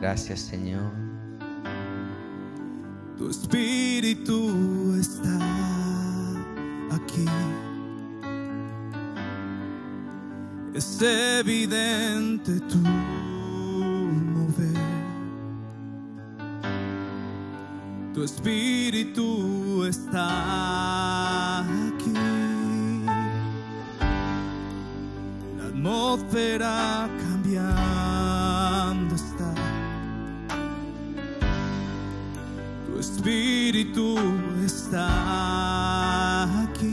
Gracias, Señor. Tu espíritu está aquí. Es evidente tu mover. Tu espíritu está aquí. La atmósfera espíritu está aquí.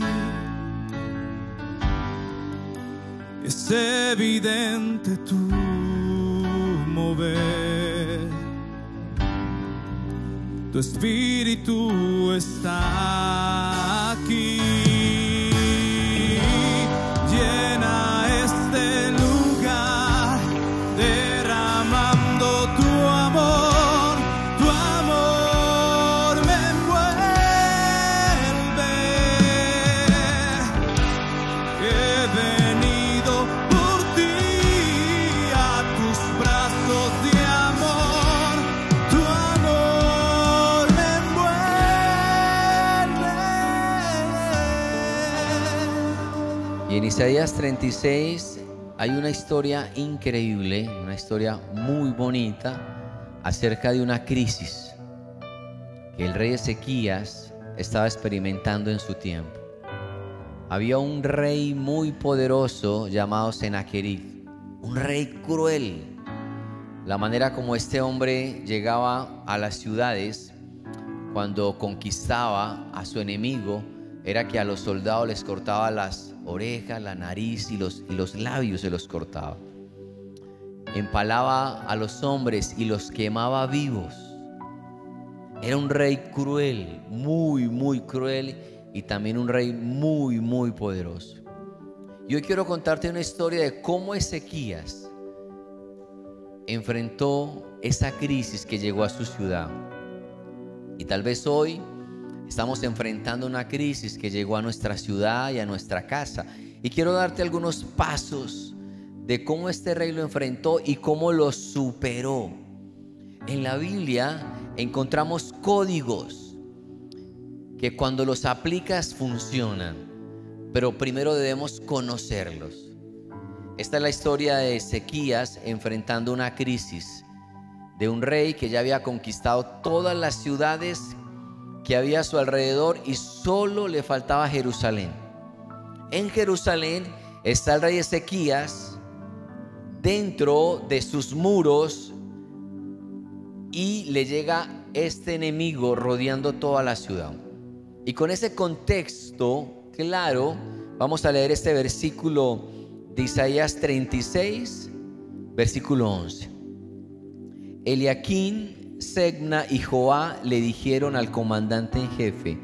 Es evidente tu mover. Tu espíritu está aquí. Y en Isaías 36 hay una historia increíble, una historia muy bonita acerca de una crisis que el rey Ezequías estaba experimentando en su tiempo. Había un rey muy poderoso llamado Sennacherib, un rey cruel. La manera como este hombre llegaba a las ciudades cuando conquistaba a su enemigo era que a los soldados les cortaba las orejas, la nariz y los, y los labios se los cortaba. Empalaba a los hombres y los quemaba vivos. Era un rey cruel, muy, muy cruel y también un rey muy, muy poderoso. Y hoy quiero contarte una historia de cómo Ezequías enfrentó esa crisis que llegó a su ciudad. Y tal vez hoy estamos enfrentando una crisis que llegó a nuestra ciudad y a nuestra casa. Y quiero darte algunos pasos de cómo este rey lo enfrentó y cómo lo superó. En la Biblia encontramos códigos que cuando los aplicas funcionan, pero primero debemos conocerlos. Esta es la historia de Ezequías enfrentando una crisis de un rey que ya había conquistado todas las ciudades que había a su alrededor y solo le faltaba Jerusalén. En Jerusalén está el rey Ezequías dentro de sus muros y le llega este enemigo rodeando toda la ciudad. Y con ese contexto claro, vamos a leer este versículo de Isaías 36, versículo 11. Eliaquín, Segna y Joá le dijeron al comandante en jefe,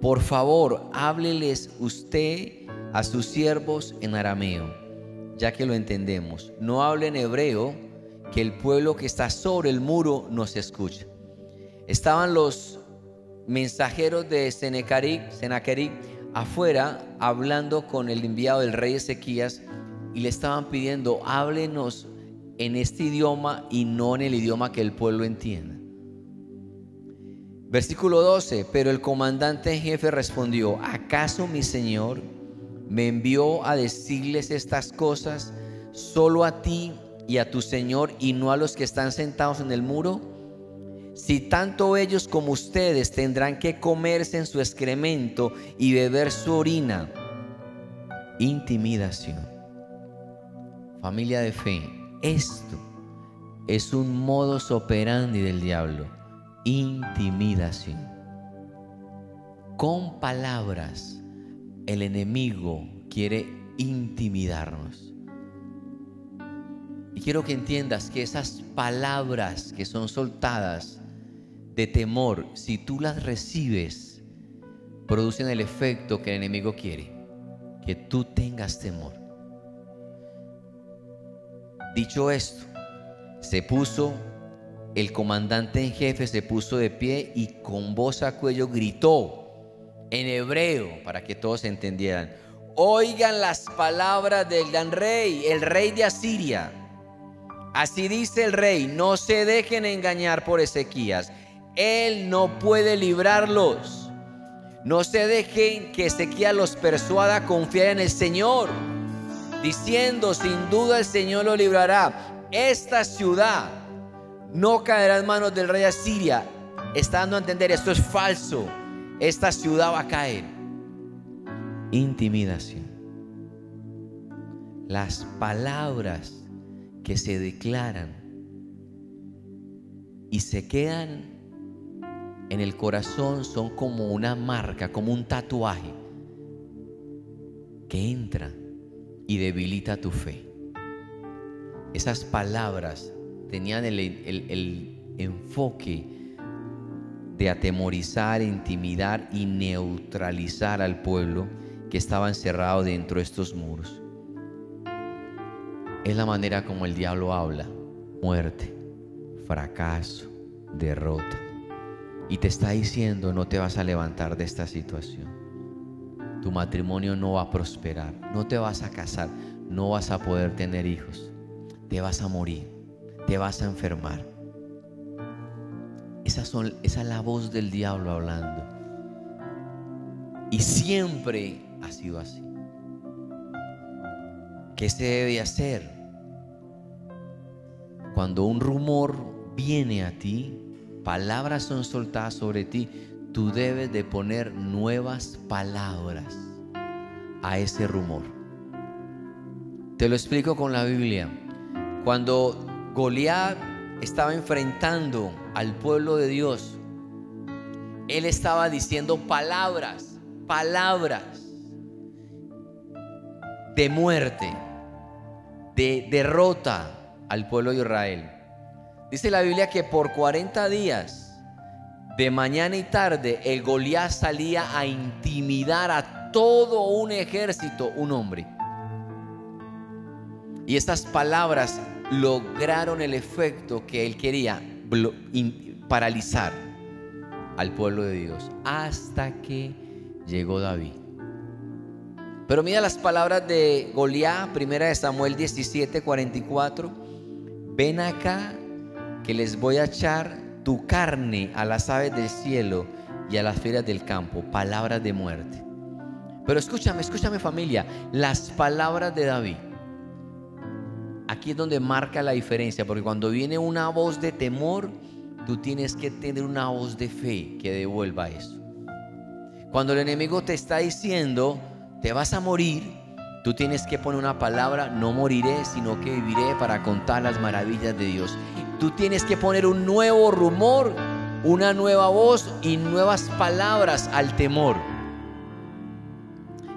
por favor, hábleles usted a sus siervos en arameo, ya que lo entendemos. No hable en hebreo, que el pueblo que está sobre el muro nos escucha. Estaban los mensajeros de Senaquerib afuera hablando con el enviado del rey Ezequías y le estaban pidiendo, háblenos en este idioma y no en el idioma que el pueblo entienda. Versículo 12, pero el comandante en jefe respondió, ¿acaso mi señor me envió a decirles estas cosas solo a ti y a tu señor y no a los que están sentados en el muro? Si tanto ellos como ustedes tendrán que comerse en su excremento y beber su orina. Intimidación. Familia de fe, esto es un modus operandi del diablo. Intimidación. Con palabras, el enemigo quiere intimidarnos. Y quiero que entiendas que esas palabras que son soltadas de temor, si tú las recibes, producen el efecto que el enemigo quiere, que tú tengas temor. Dicho esto, se puso el comandante en jefe, se puso de pie y con voz a cuello gritó en hebreo para que todos entendieran. Oigan las palabras del gran rey, el rey de Asiria. Así dice el rey, no se dejen engañar por Ezequías. Él no puede librarlos. No se dejen que Ezequías los persuada a confiar en el Señor, diciendo, sin duda el Señor lo librará. Esta ciudad no caerá en manos del rey Asiria. Está dando a entender, esto es falso. Esta ciudad va a caer. Intimidación. Las palabras que se declaran y se quedan en el corazón son como una marca, como un tatuaje que entra y debilita tu fe. Esas palabras tenían el, el enfoque de atemorizar, intimidar y neutralizar al pueblo que estaba encerrado dentro de estos muros. Es la manera como el diablo habla. Muerte, fracaso, derrota. Y te está diciendo, no te vas a levantar de esta situación. Tu matrimonio no va a prosperar. No te vas a casar. No vas a poder tener hijos. Te vas a morir. Te vas a enfermar. Esa, son, esa es la voz del diablo hablando. Y siempre ha sido así. ¿Qué se debe hacer? Cuando un rumor viene a ti, palabras son soltadas sobre ti, tú debes de poner nuevas palabras a ese rumor. Te lo explico con la Biblia. Cuando Goliat estaba enfrentando al pueblo de Dios, él estaba diciendo palabras, palabras de muerte, de derrota, al pueblo de Israel. Dice la Biblia que por 40 días, de mañana y tarde, el Goliat salía a intimidar a todo un ejército, un hombre. Y estas palabras lograron el efecto que él quería, paralizar al pueblo de Dios, hasta que llegó David. Pero mira las palabras de Goliat, primera de Samuel 17, 44 ven acá que les voy a echar tu carne a las aves del cielo y a las fieras del campo, palabras de muerte. Pero escúchame, escúchame familia, las palabras de David. Aquí es donde marca la diferencia, porque cuando viene una voz de temor, tú tienes que tener una voz de fe que devuelva eso. Cuando el enemigo te está diciendo, te vas a morir, Tú tienes que poner una palabra, no moriré, sino que viviré para contar las maravillas de Dios. Tú tienes que poner un nuevo rumor, una nueva voz y nuevas palabras al temor.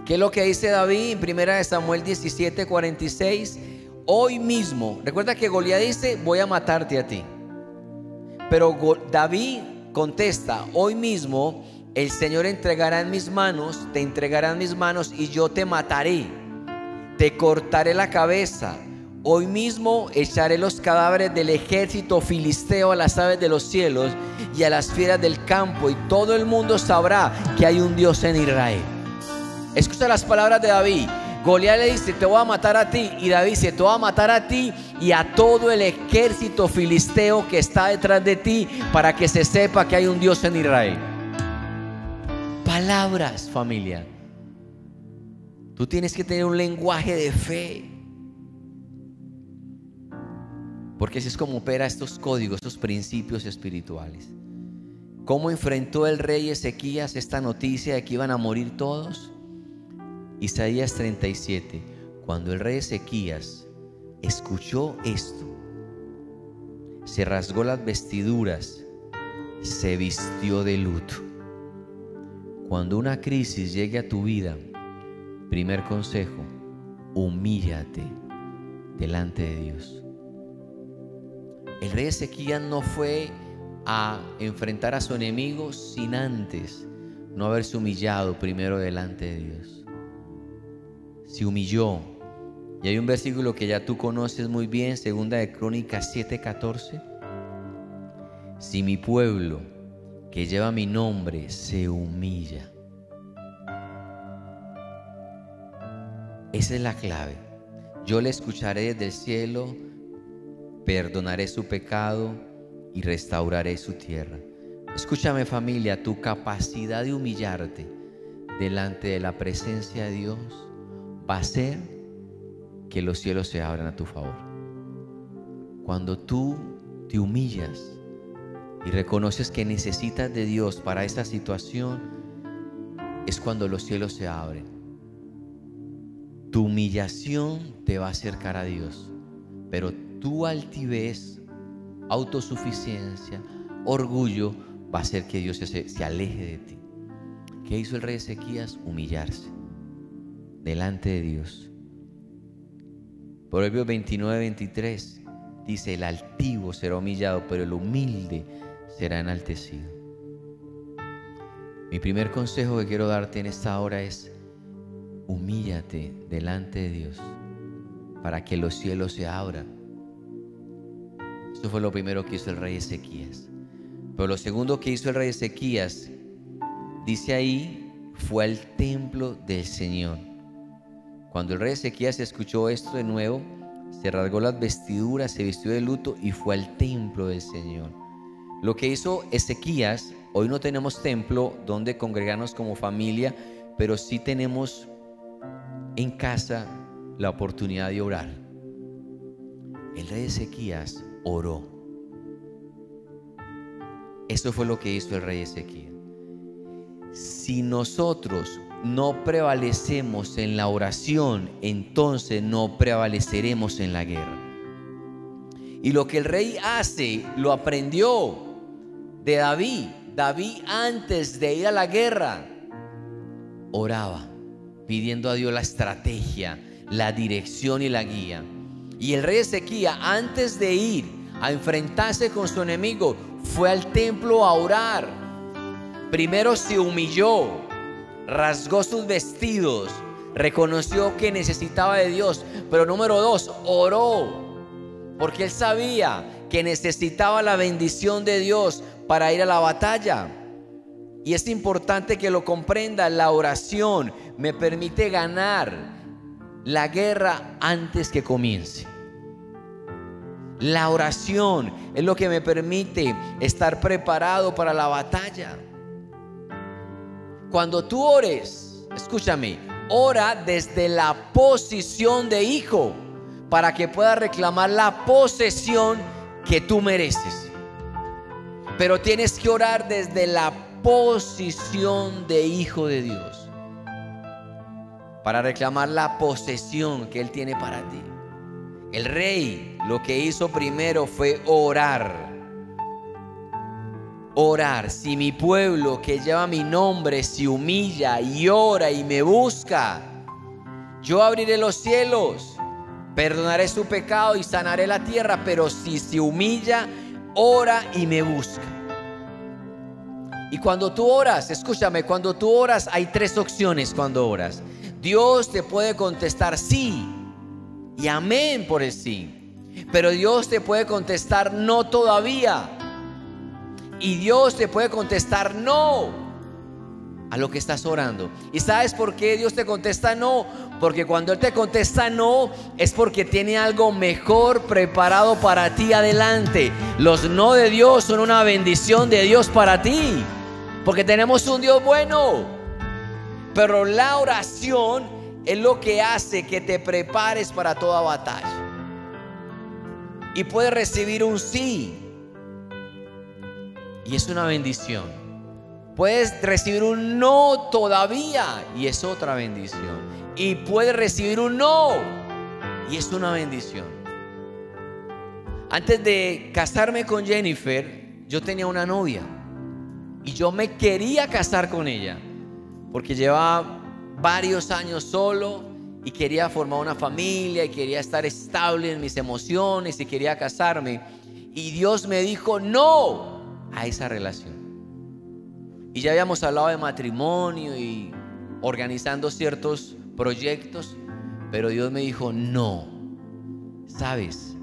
¿Qué es lo que dice David en 1 Samuel 17, 46? Hoy mismo, recuerda que Goliat dice, voy a matarte a ti. Pero David contesta, hoy mismo el Señor entregará en mis manos, te entregará en mis manos y yo te mataré te cortaré la cabeza. Hoy mismo echaré los cadáveres del ejército filisteo a las aves de los cielos y a las fieras del campo y todo el mundo sabrá que hay un Dios en Israel. Escucha las palabras de David. Goliat le dice, te voy a matar a ti. Y David dice, te voy a matar a ti y a todo el ejército filisteo que está detrás de ti para que se sepa que hay un Dios en Israel. Palabras, familia. Tú tienes que tener un lenguaje de fe. Porque así es como opera estos códigos, estos principios espirituales. ¿Cómo enfrentó el rey Ezequías esta noticia de que iban a morir todos? Isaías 37. Cuando el rey Ezequías escuchó esto, se rasgó las vestiduras, se vistió de luto. Cuando una crisis llegue a tu vida, Primer consejo, humíllate delante de Dios. El rey Ezequiel no fue a enfrentar a su enemigo sin antes no haberse humillado primero delante de Dios. Se humilló. Y hay un versículo que ya tú conoces muy bien, segunda de Crónicas 7:14. Si mi pueblo que lleva mi nombre se humilla Esa es la clave. Yo le escucharé desde el cielo, perdonaré su pecado y restauraré su tierra. Escúchame familia, tu capacidad de humillarte delante de la presencia de Dios va a hacer que los cielos se abran a tu favor. Cuando tú te humillas y reconoces que necesitas de Dios para esa situación, es cuando los cielos se abren. Tu humillación te va a acercar a Dios, pero tu altivez, autosuficiencia, orgullo va a hacer que Dios se, se aleje de ti. ¿Qué hizo el rey Ezequías? Humillarse delante de Dios. Proverbios 29, 23 dice, el altivo será humillado, pero el humilde será enaltecido. Mi primer consejo que quiero darte en esta hora es, humíllate delante de Dios para que los cielos se abran. Eso fue lo primero que hizo el rey Ezequías. Pero lo segundo que hizo el rey Ezequías, dice ahí, fue al templo del Señor. Cuando el rey Ezequías escuchó esto de nuevo, se rasgó las vestiduras, se vistió de luto y fue al templo del Señor. Lo que hizo Ezequías, hoy no tenemos templo donde congregarnos como familia, pero sí tenemos en casa la oportunidad de orar. El rey Ezequías oró. Eso fue lo que hizo el rey Ezequías. Si nosotros no prevalecemos en la oración, entonces no prevaleceremos en la guerra. Y lo que el rey hace, lo aprendió de David. David antes de ir a la guerra, oraba, pidiendo a Dios la estrategia, la dirección y la guía. Y el rey Ezequiel, antes de ir a enfrentarse con su enemigo, fue al templo a orar. Primero se humilló, rasgó sus vestidos, reconoció que necesitaba de Dios, pero número dos, oró, porque él sabía que necesitaba la bendición de Dios para ir a la batalla. Y es importante que lo comprenda, la oración me permite ganar la guerra antes que comience. La oración es lo que me permite estar preparado para la batalla. Cuando tú ores, escúchame, ora desde la posición de hijo para que puedas reclamar la posesión que tú mereces. Pero tienes que orar desde la posición de hijo de Dios para reclamar la posesión que Él tiene para ti. El rey lo que hizo primero fue orar. Orar. Si mi pueblo que lleva mi nombre se humilla y ora y me busca, yo abriré los cielos, perdonaré su pecado y sanaré la tierra. Pero si se humilla, ora y me busca. Y cuando tú oras, escúchame, cuando tú oras hay tres opciones cuando oras. Dios te puede contestar sí y amén por el sí. Pero Dios te puede contestar no todavía. Y Dios te puede contestar no a lo que estás orando. ¿Y sabes por qué Dios te contesta no? Porque cuando Él te contesta no es porque tiene algo mejor preparado para ti adelante. Los no de Dios son una bendición de Dios para ti. Porque tenemos un Dios bueno. Pero la oración es lo que hace que te prepares para toda batalla. Y puedes recibir un sí. Y es una bendición. Puedes recibir un no todavía. Y es otra bendición. Y puedes recibir un no. Y es una bendición. Antes de casarme con Jennifer, yo tenía una novia. Y yo me quería casar con ella. Porque llevaba varios años solo y quería formar una familia y quería estar estable en mis emociones y quería casarme. Y Dios me dijo no a esa relación. Y ya habíamos hablado de matrimonio y organizando ciertos proyectos, pero Dios me dijo no. ¿Sabes?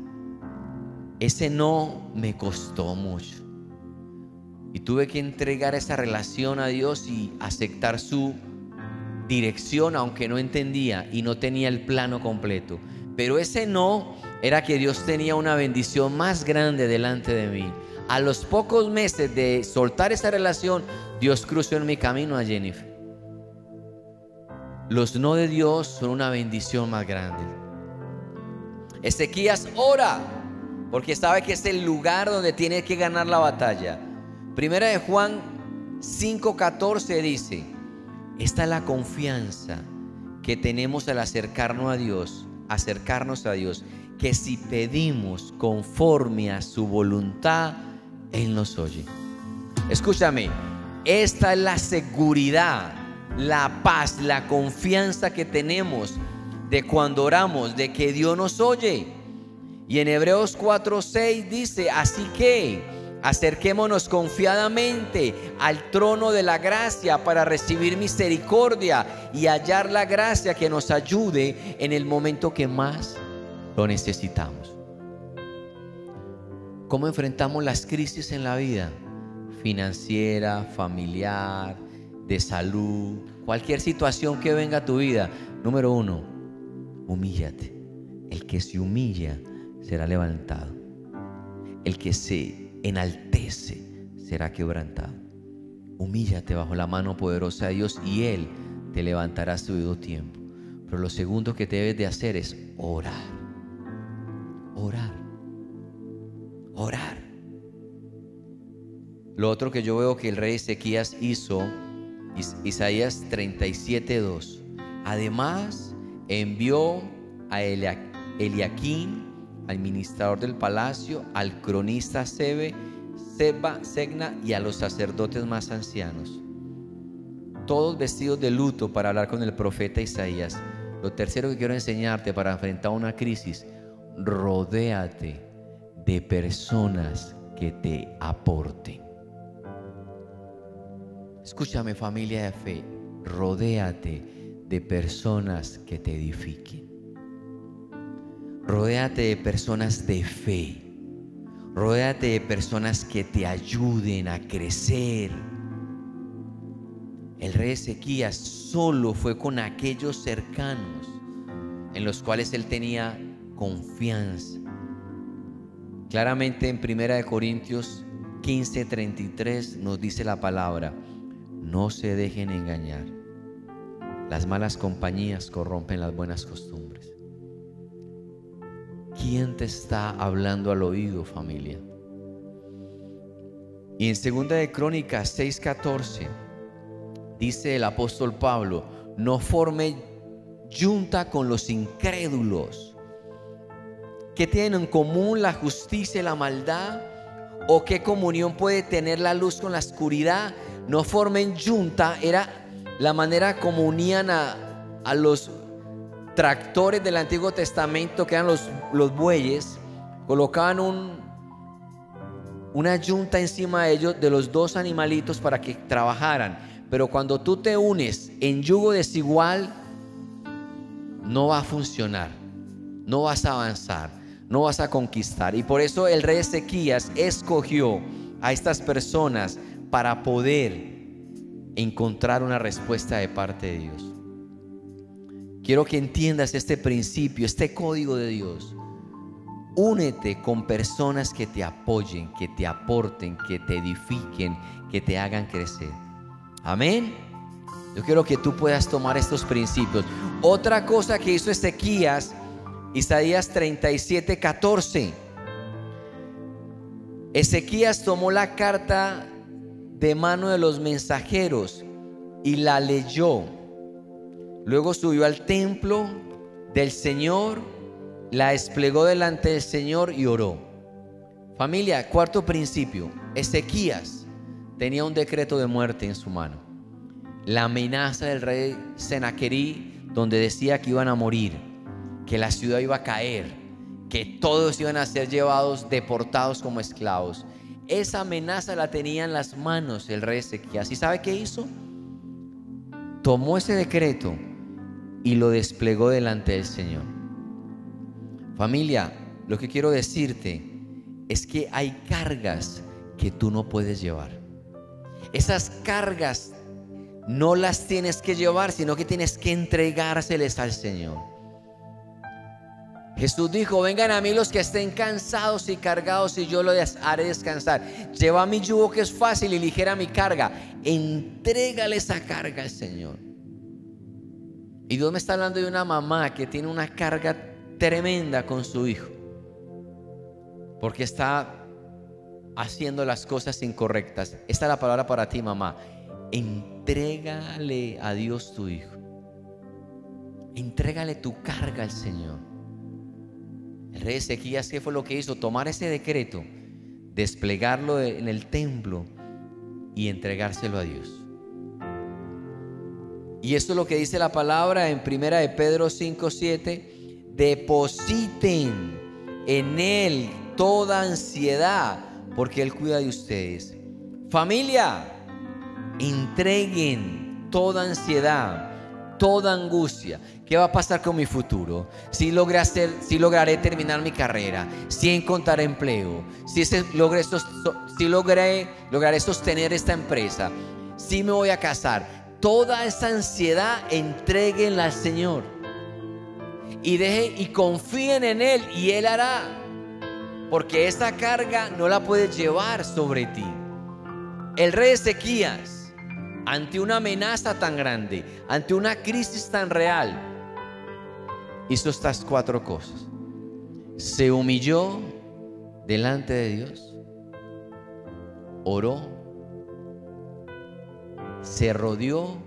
Ese no me costó mucho. Y tuve que entregar esa relación a Dios y aceptar su dirección, aunque no entendía y no tenía el plano completo. Pero ese no era que Dios tenía una bendición más grande delante de mí. A los pocos meses de soltar esa relación, Dios cruzó en mi camino a Jennifer. Los no de Dios son una bendición más grande. Ezequías ora porque sabe que es el lugar donde tiene que ganar la batalla. Primera de Juan 5:14 dice, esta es la confianza que tenemos al acercarnos a Dios, acercarnos a Dios, que si pedimos conforme a su voluntad, Él nos oye. Escúchame, esta es la seguridad, la paz, la confianza que tenemos de cuando oramos, de que Dios nos oye. Y en Hebreos 4:6 dice, así que acerquémonos confiadamente al trono de la gracia para recibir misericordia y hallar la gracia que nos ayude en el momento que más lo necesitamos. ¿Cómo enfrentamos las crisis en la vida? Financiera, familiar, de salud, cualquier situación que venga a tu vida. Número uno, humíllate. El que se humilla será levantado. El que se enaltece será quebrantado. Humíllate bajo la mano poderosa de Dios y Él te levantará a su debido tiempo. Pero lo segundo que debes de hacer es orar. Orar. Orar. Lo otro que yo veo que el rey Ezequías hizo, Isaías 37.2. Además, envió a Eliaquín, al ministrador del palacio, al cronista Sebe, Seba, Segna y a los sacerdotes más ancianos. Todos vestidos de luto para hablar con el profeta Isaías. Lo tercero que quiero enseñarte para enfrentar una crisis, rodéate de personas que te aporten. Escúchame familia de fe, rodéate de personas que te edifiquen. Rodéate de personas de fe. Rodéate de personas que te ayuden a crecer. El rey Ezequías solo fue con aquellos cercanos en los cuales él tenía confianza. Claramente en Primera de Corintios 15:33 nos dice la palabra, no se dejen engañar. Las malas compañías corrompen las buenas costumbres. ¿Quién te está hablando al oído, familia? Y en Segunda de Crónicas 6:14 dice el apóstol Pablo, no forme junta con los incrédulos. ¿Qué tienen en común la justicia y la maldad? ¿O qué comunión puede tener la luz con la oscuridad? No formen junta, era la manera como unían a, a los tractores del Antiguo Testamento, que eran los, los bueyes, colocaban un, una yunta encima de ellos de los dos animalitos para que trabajaran. Pero cuando tú te unes en yugo desigual, no va a funcionar, no vas a avanzar, no vas a conquistar. Y por eso el rey Ezequías escogió a estas personas para poder encontrar una respuesta de parte de Dios. Quiero que entiendas este principio, este código de Dios. Únete con personas que te apoyen, que te aporten, que te edifiquen, que te hagan crecer. Amén. Yo quiero que tú puedas tomar estos principios. Otra cosa que hizo Ezequías, Isaías 37, 14. Ezequías tomó la carta de mano de los mensajeros y la leyó Luego subió al templo del Señor, la desplegó delante del Señor y oró. Familia, cuarto principio, Ezequías tenía un decreto de muerte en su mano. La amenaza del rey Senaquerí, donde decía que iban a morir, que la ciudad iba a caer, que todos iban a ser llevados, deportados como esclavos. Esa amenaza la tenía en las manos el rey Ezequías. ¿Y sabe qué hizo? Tomó ese decreto y lo desplegó delante del Señor. Familia, lo que quiero decirte es que hay cargas que tú no puedes llevar. Esas cargas no las tienes que llevar, sino que tienes que entregárseles al Señor. Jesús dijo, vengan a mí los que estén cansados y cargados y yo los haré descansar. Lleva mi yugo que es fácil y ligera mi carga. Entrégale esa carga al Señor. Y Dios me está hablando de una mamá que tiene una carga tremenda con su hijo. Porque está haciendo las cosas incorrectas. Esta es la palabra para ti, mamá. Entrégale a Dios tu hijo. Entrégale tu carga al Señor. El rey Ezequías, ¿qué fue lo que hizo? Tomar ese decreto, desplegarlo en el templo y entregárselo a Dios. Y esto es lo que dice la palabra en primera de Pedro 5, 7. Depositen en Él toda ansiedad, porque Él cuida de ustedes. Familia, entreguen toda ansiedad, toda angustia. ¿Qué va a pasar con mi futuro? Si logré, hacer, si lograré terminar mi carrera, si encontraré empleo, si, logré, si lograré sostener esta empresa, si me voy a casar toda esa ansiedad entreguenla al Señor. Y deje y confíen en Él y Él hará. Porque esa carga no la puedes llevar sobre ti. El rey Ezequías, ante una amenaza tan grande, ante una crisis tan real, hizo estas cuatro cosas. Se humilló delante de Dios, oró, se rodeó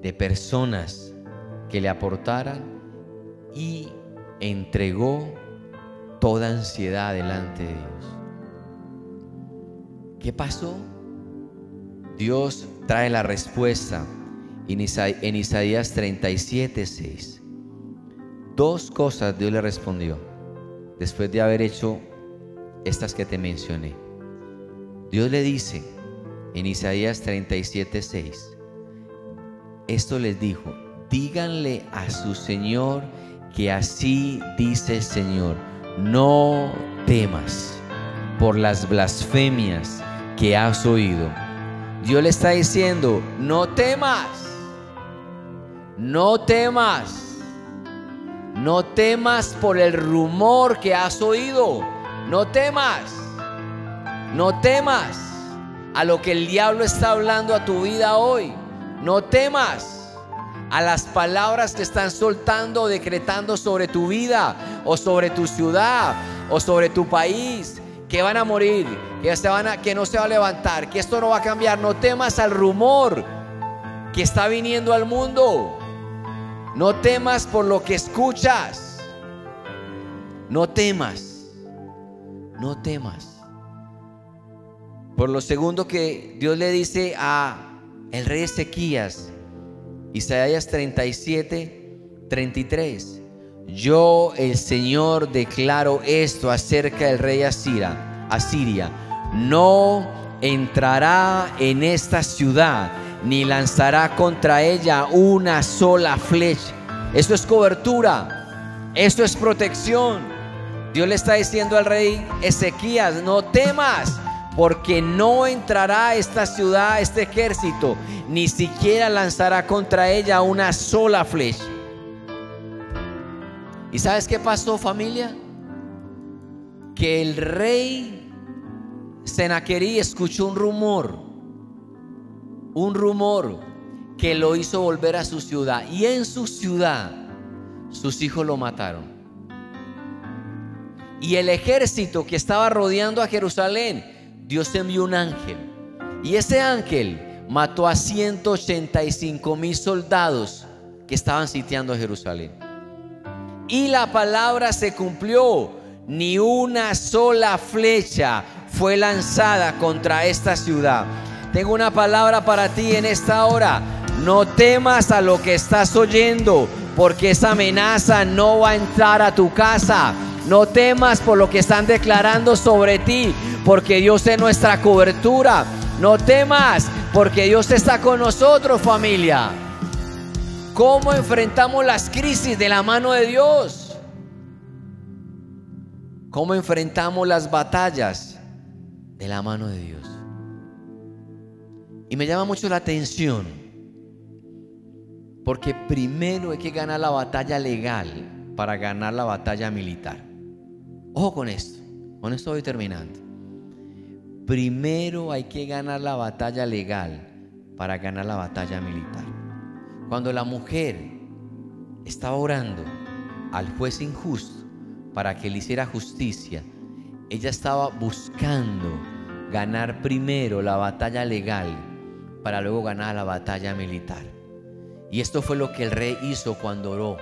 de personas que le aportaran y entregó toda ansiedad delante de Dios. ¿Qué pasó? Dios trae la respuesta en Isaías 37, 6. Dos cosas Dios le respondió después de haber hecho estas que te mencioné. Dios le dice, en Isaías 37, 6. Esto les dijo, díganle a su Señor que así dice el Señor, no temas por las blasfemias que has oído. Dios le está diciendo, no temas, no temas, no temas por el rumor que has oído, no temas, no temas a lo que el diablo está hablando a tu vida hoy. No temas a las palabras que están soltando decretando sobre tu vida o sobre tu ciudad o sobre tu país, que van a morir, que, a, que no se va a levantar, que esto no va a cambiar. No temas al rumor que está viniendo al mundo. No temas por lo que escuchas. No temas. No temas. Por lo segundo que Dios le dice a el rey Ezequías, Isaías 37, 33. Yo el Señor declaro esto acerca del rey Asiria, Asiria. No entrará en esta ciudad ni lanzará contra ella una sola flecha. Esto es cobertura. Esto es protección. Dios le está diciendo al rey Ezequías, no temas porque no entrará esta ciudad este ejército, ni siquiera lanzará contra ella una sola flecha. ¿Y sabes qué pasó familia? Que el rey Senaquerí escuchó un rumor, un rumor que lo hizo volver a su ciudad. Y en su ciudad sus hijos lo mataron. Y el ejército que estaba rodeando a Jerusalén Dios envió un ángel. Y ese ángel mató a 185 mil soldados que estaban sitiando a Jerusalén. Y la palabra se cumplió. Ni una sola flecha fue lanzada contra esta ciudad. Tengo una palabra para ti en esta hora. No temas a lo que estás oyendo, porque esa amenaza no va a entrar a tu casa. No temas por lo que están declarando sobre ti, porque Dios es nuestra cobertura. No temas, porque Dios está con nosotros, familia. ¿Cómo enfrentamos las crisis de la mano de Dios? ¿Cómo enfrentamos las batallas de la mano de Dios? Y me llama mucho la atención, porque primero hay que ganar la batalla legal para ganar la batalla militar. Ojo con esto, con esto voy terminando. Primero hay que ganar la batalla legal para ganar la batalla militar. Cuando la mujer estaba orando al juez injusto para que le hiciera justicia, ella estaba buscando ganar primero la batalla legal para luego ganar la batalla militar. Y esto fue lo que el rey hizo cuando oró.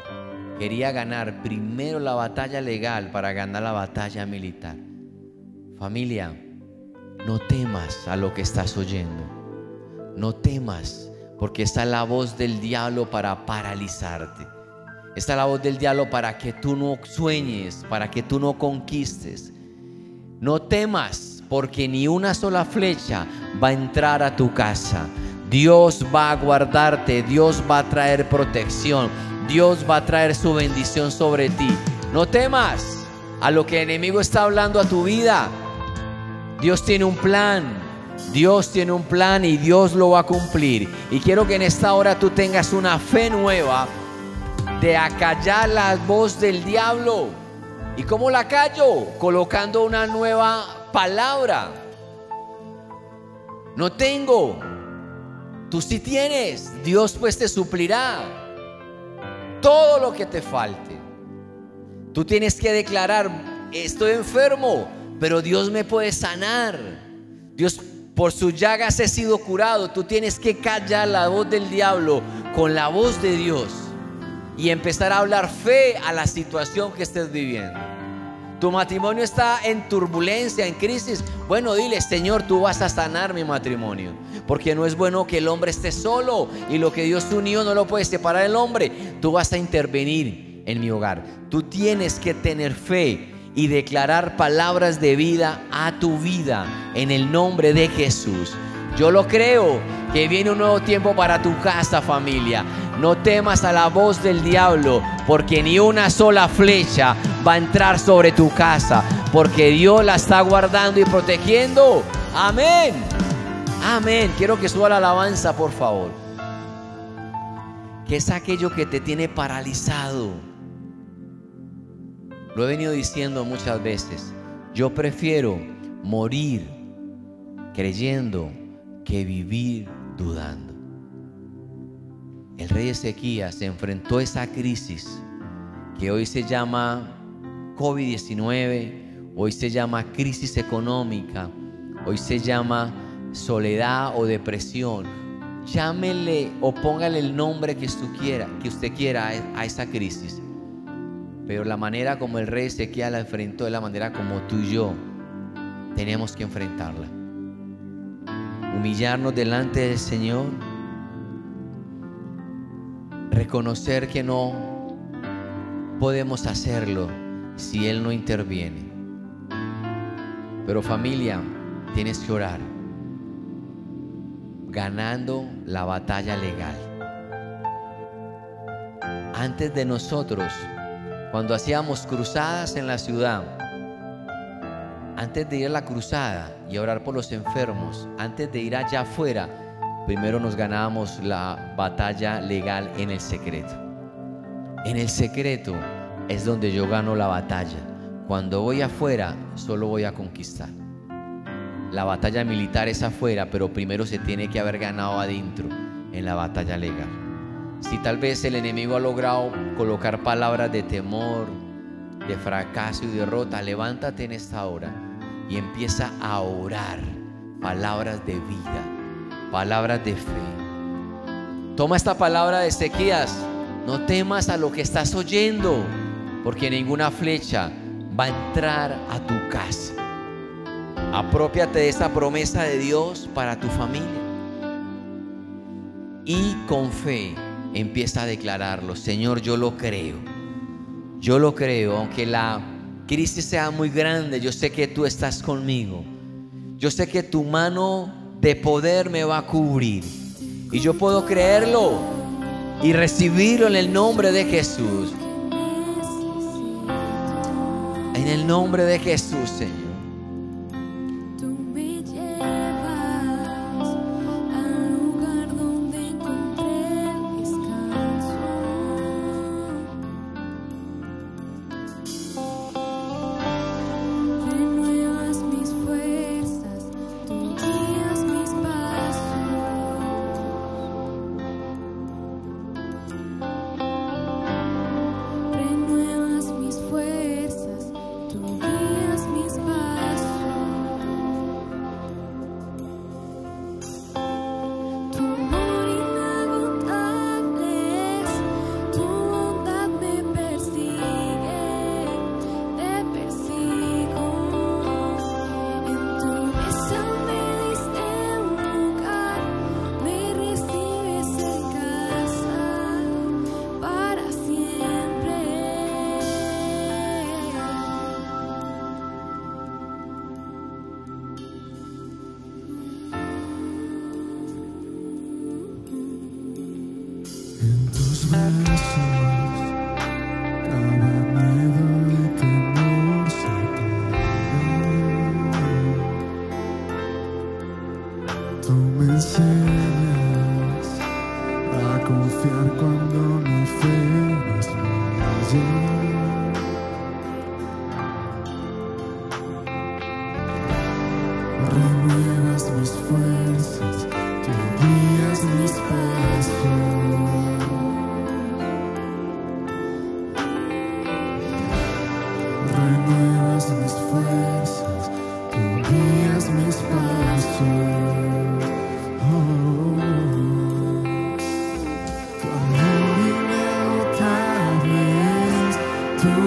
Quería ganar primero la batalla legal para ganar la batalla militar. Familia, no temas a lo que estás oyendo. No temas porque está la voz del diablo para paralizarte. Está la voz del diablo para que tú no sueñes, para que tú no conquistes. No temas porque ni una sola flecha va a entrar a tu casa. Dios va a guardarte, Dios va a traer protección, Dios va a traer su bendición sobre ti. No temas a lo que el enemigo está hablando a tu vida. Dios tiene un plan, Dios tiene un plan y Dios lo va a cumplir. Y quiero que en esta hora tú tengas una fe nueva de acallar la voz del diablo. ¿Y cómo la callo? Colocando una nueva palabra. No tengo. Tú sí tienes. Dios pues te suplirá todo lo que te falte. Tú tienes que declarar, estoy enfermo, pero Dios me puede sanar. Dios, por sus llagas he sido curado. Tú tienes que callar la voz del diablo con la voz de Dios y empezar a hablar fe a la situación que estés viviendo. Tu matrimonio está en turbulencia, en crisis. Bueno, dile, Señor, tú vas a sanar mi matrimonio. Porque no es bueno que el hombre esté solo y lo que Dios unió no lo puede separar el hombre. Tú vas a intervenir en mi hogar. Tú tienes que tener fe y declarar palabras de vida a tu vida en el nombre de Jesús. Yo lo creo que viene un nuevo tiempo para tu casa familia. No temas a la voz del diablo, porque ni una sola flecha va a entrar sobre tu casa, porque Dios la está guardando y protegiendo. Amén. Amén. Quiero que suba la alabanza, por favor. ¿Qué es aquello que te tiene paralizado? Lo he venido diciendo muchas veces. Yo prefiero morir creyendo que vivir dudando. El rey Ezequías se enfrentó a esa crisis que hoy se llama COVID-19, hoy se llama crisis económica, hoy se llama soledad o depresión. Llámele o póngale el nombre que usted quiera, que usted quiera a esa crisis. Pero la manera como el rey Ezequiel la enfrentó es la manera como tú y yo tenemos que enfrentarla. Humillarnos delante del Señor. Reconocer que no podemos hacerlo si Él no interviene. Pero familia, tienes que orar. Ganando la batalla legal. Antes de nosotros cuando hacíamos cruzadas en la ciudad, antes de ir a la cruzada y orar por los enfermos, antes de ir allá afuera, primero nos ganábamos la batalla legal en el secreto. En el secreto es donde yo gano la batalla. Cuando voy afuera, solo voy a conquistar. La batalla militar es afuera, pero primero se tiene que haber ganado adentro en la batalla legal. Si tal vez el enemigo ha logrado colocar palabras de temor, de fracaso y derrota, levántate en esta hora y empieza a orar palabras de vida, palabras de fe. Toma esta palabra de Ezequías, no temas a lo que estás oyendo, porque ninguna flecha va a entrar a tu casa. Apropiate de esta promesa de Dios para tu familia. Y con fe empieza a declararlo. Señor, yo lo creo. Yo lo creo, aunque la crisis sea muy grande, yo sé que tú estás conmigo. Yo sé que tu mano de poder me va a cubrir. Y yo puedo creerlo y recibirlo en el nombre de Jesús. En el nombre de Jesús, Señor.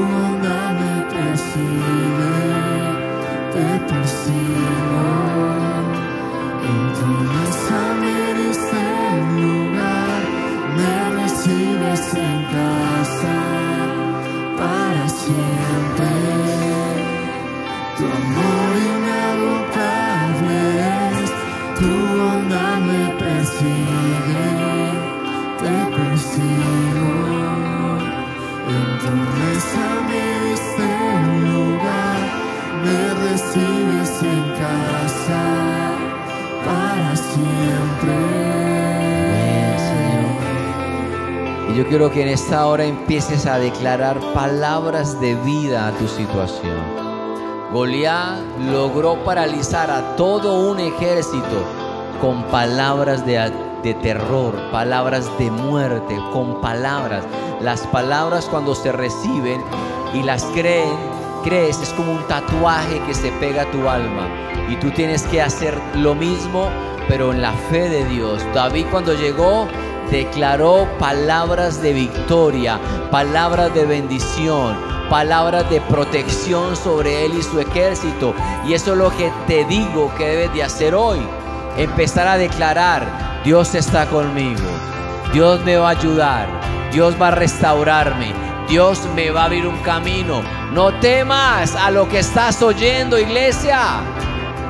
Me persigue, te persigo. En tu mesa me diste lugar, me recibes en casa yo quiero que en esta hora empieces a declarar palabras de vida a tu situación. Goliat logró paralizar a todo un ejército con palabras de, de terror, palabras de muerte, con palabras. Las palabras cuando se reciben y las creen, crees, es como un tatuaje que se pega a tu alma. Y tú tienes que hacer lo mismo, pero en la fe de Dios. David cuando llegó declaró palabras de victoria, palabras de bendición, palabras de protección sobre él y su ejército. Y eso es lo que te digo que debes de hacer hoy. Empezar a declarar, Dios está conmigo, Dios me va a ayudar, Dios va a restaurarme, Dios me va a abrir un camino. No temas a lo que estás oyendo, iglesia.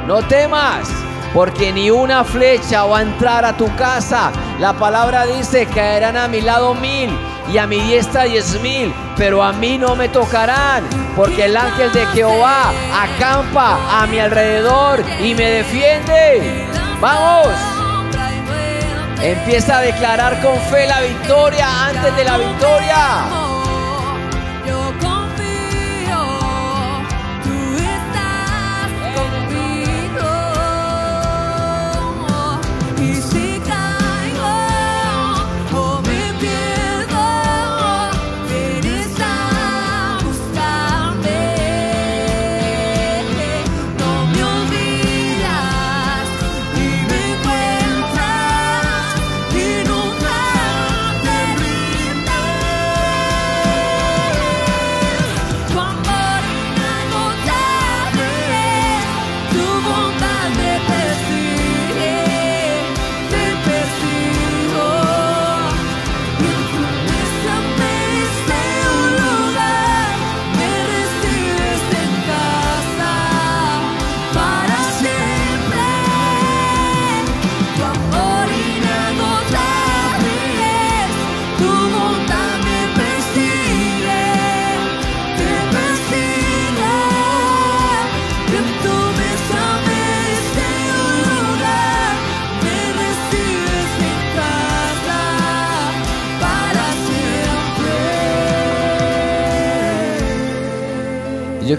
No temas, porque ni una flecha va a entrar a tu casa. La palabra dice, caerán a mi lado mil y a mi diestra diez mil, pero a mí no me tocarán, porque el ángel de Jehová acampa a mi alrededor y me defiende. Vamos. Empieza a declarar con fe la victoria antes de la victoria.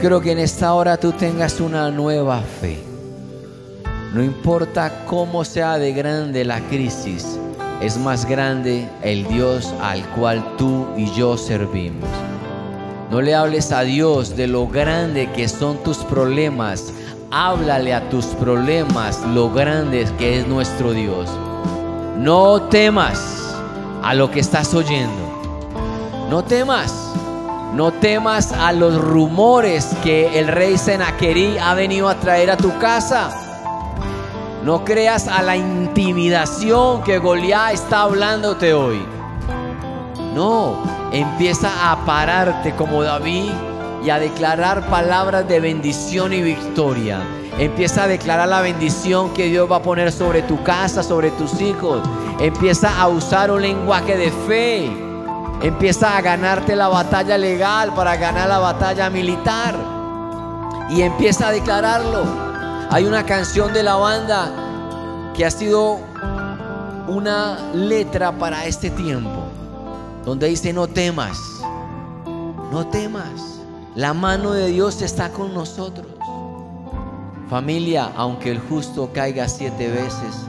Quiero que en esta hora tú tengas una nueva fe. No importa cómo sea de grande la crisis, es más grande el Dios al cual tú y yo servimos. No le hables a Dios de lo grande que son tus problemas. Háblale a tus problemas lo grande que es nuestro Dios. No temas a lo que estás oyendo. No temas. No temas a los rumores que el rey Senaquerí ha venido a traer a tu casa. No creas a la intimidación que Goliat está hablándote hoy. No, empieza a pararte como David y a declarar palabras de bendición y victoria. Empieza a declarar la bendición que Dios va a poner sobre tu casa, sobre tus hijos. Empieza a usar un lenguaje de fe. Empieza a ganarte la batalla legal para ganar la batalla militar. Y empieza a declararlo. Hay una canción de la banda que ha sido una letra para este tiempo, donde dice no temas, no temas, la mano de Dios está con nosotros. Familia, aunque el justo caiga siete veces,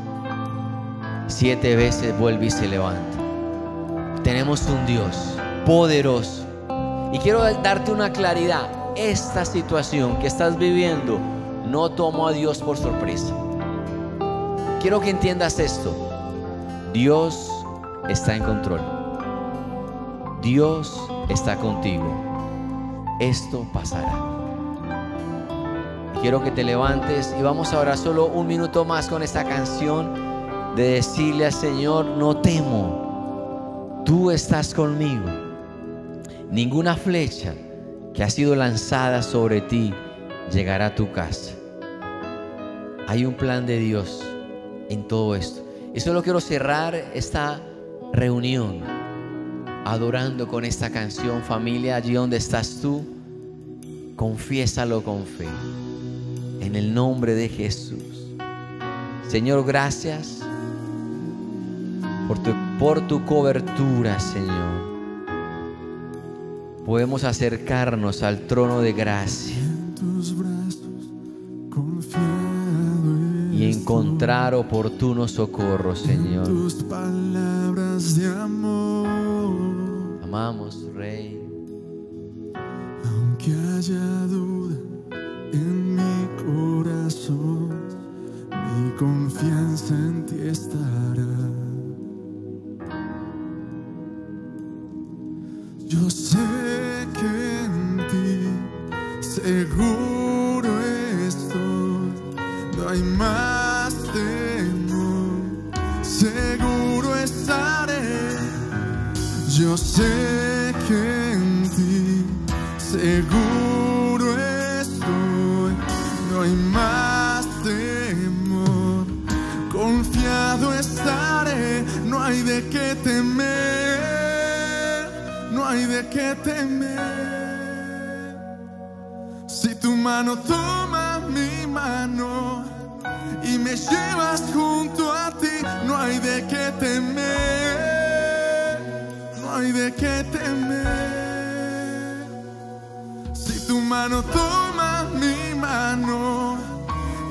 siete veces vuelve y se levanta. Tenemos un Dios poderoso. Y quiero darte una claridad. Esta situación que estás viviendo no tomó a Dios por sorpresa. Quiero que entiendas esto. Dios está en control. Dios está contigo. Esto pasará. Quiero que te levantes y vamos ahora solo un minuto más con esta canción de decirle al Señor, no temo, tú estás conmigo. Ninguna flecha que ha sido lanzada sobre ti llegará a tu casa. Hay un plan de Dios en todo esto. Y solo quiero cerrar esta reunión adorando con esta canción, familia, allí donde estás tú, confiésalo con fe. En el nombre de Jesús. Señor, gracias por tu, por tu cobertura, Señor. Podemos acercarnos al trono de gracia y encontrar oportuno socorro, Señor. Amamos, Rey. aunque haya me llevas junto a ti, no hay de qué temer, no hay de qué temer. Si tu mano toma mi mano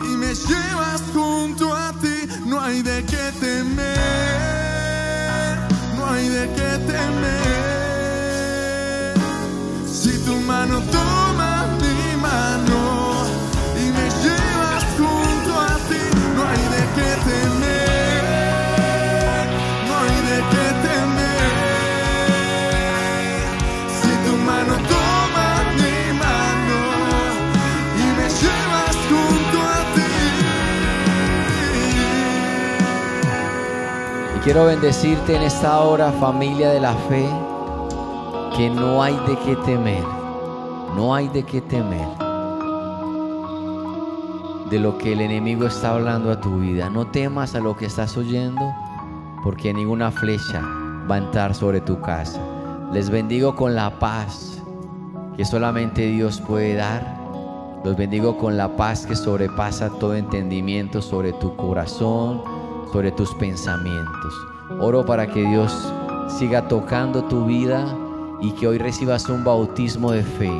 y me llevas junto a ti, no hay de qué temer, no hay de qué temer. Si tu mano toma quiero bendecirte en esta hora, familia de la fe, que no hay de qué temer, no hay de qué temer de lo que el enemigo está hablando a tu vida. No temas a lo que estás oyendo, porque ninguna flecha va a entrar sobre tu casa. Les bendigo con la paz que solamente Dios puede dar. Los bendigo con la paz que sobrepasa todo entendimiento sobre tu corazón, sobre tus pensamientos. Oro para que Dios siga tocando tu vida y que hoy recibas un bautismo de fe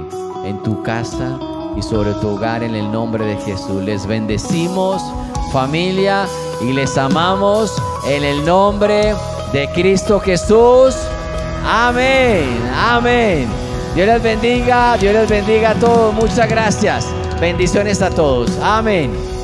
en tu casa y sobre tu hogar en el nombre de Jesús. Les bendecimos familia y les amamos en el nombre de Cristo Jesús. Amén, amén. Dios les bendiga, Dios les bendiga a todos. Muchas gracias. Bendiciones a todos. Amén.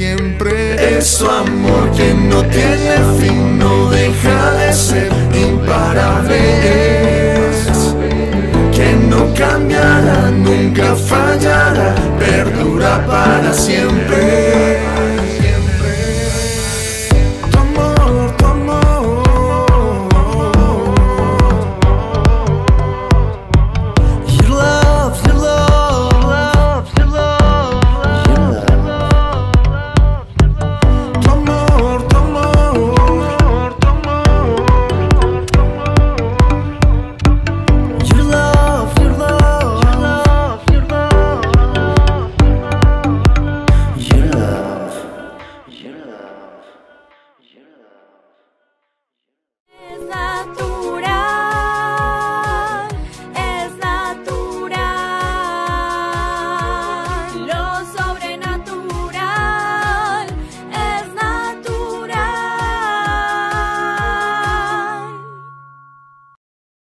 siempre. Su amor que no tiene fin, no deja de ser imparable. Que no cambiará, nunca fallará, perdura para siempre.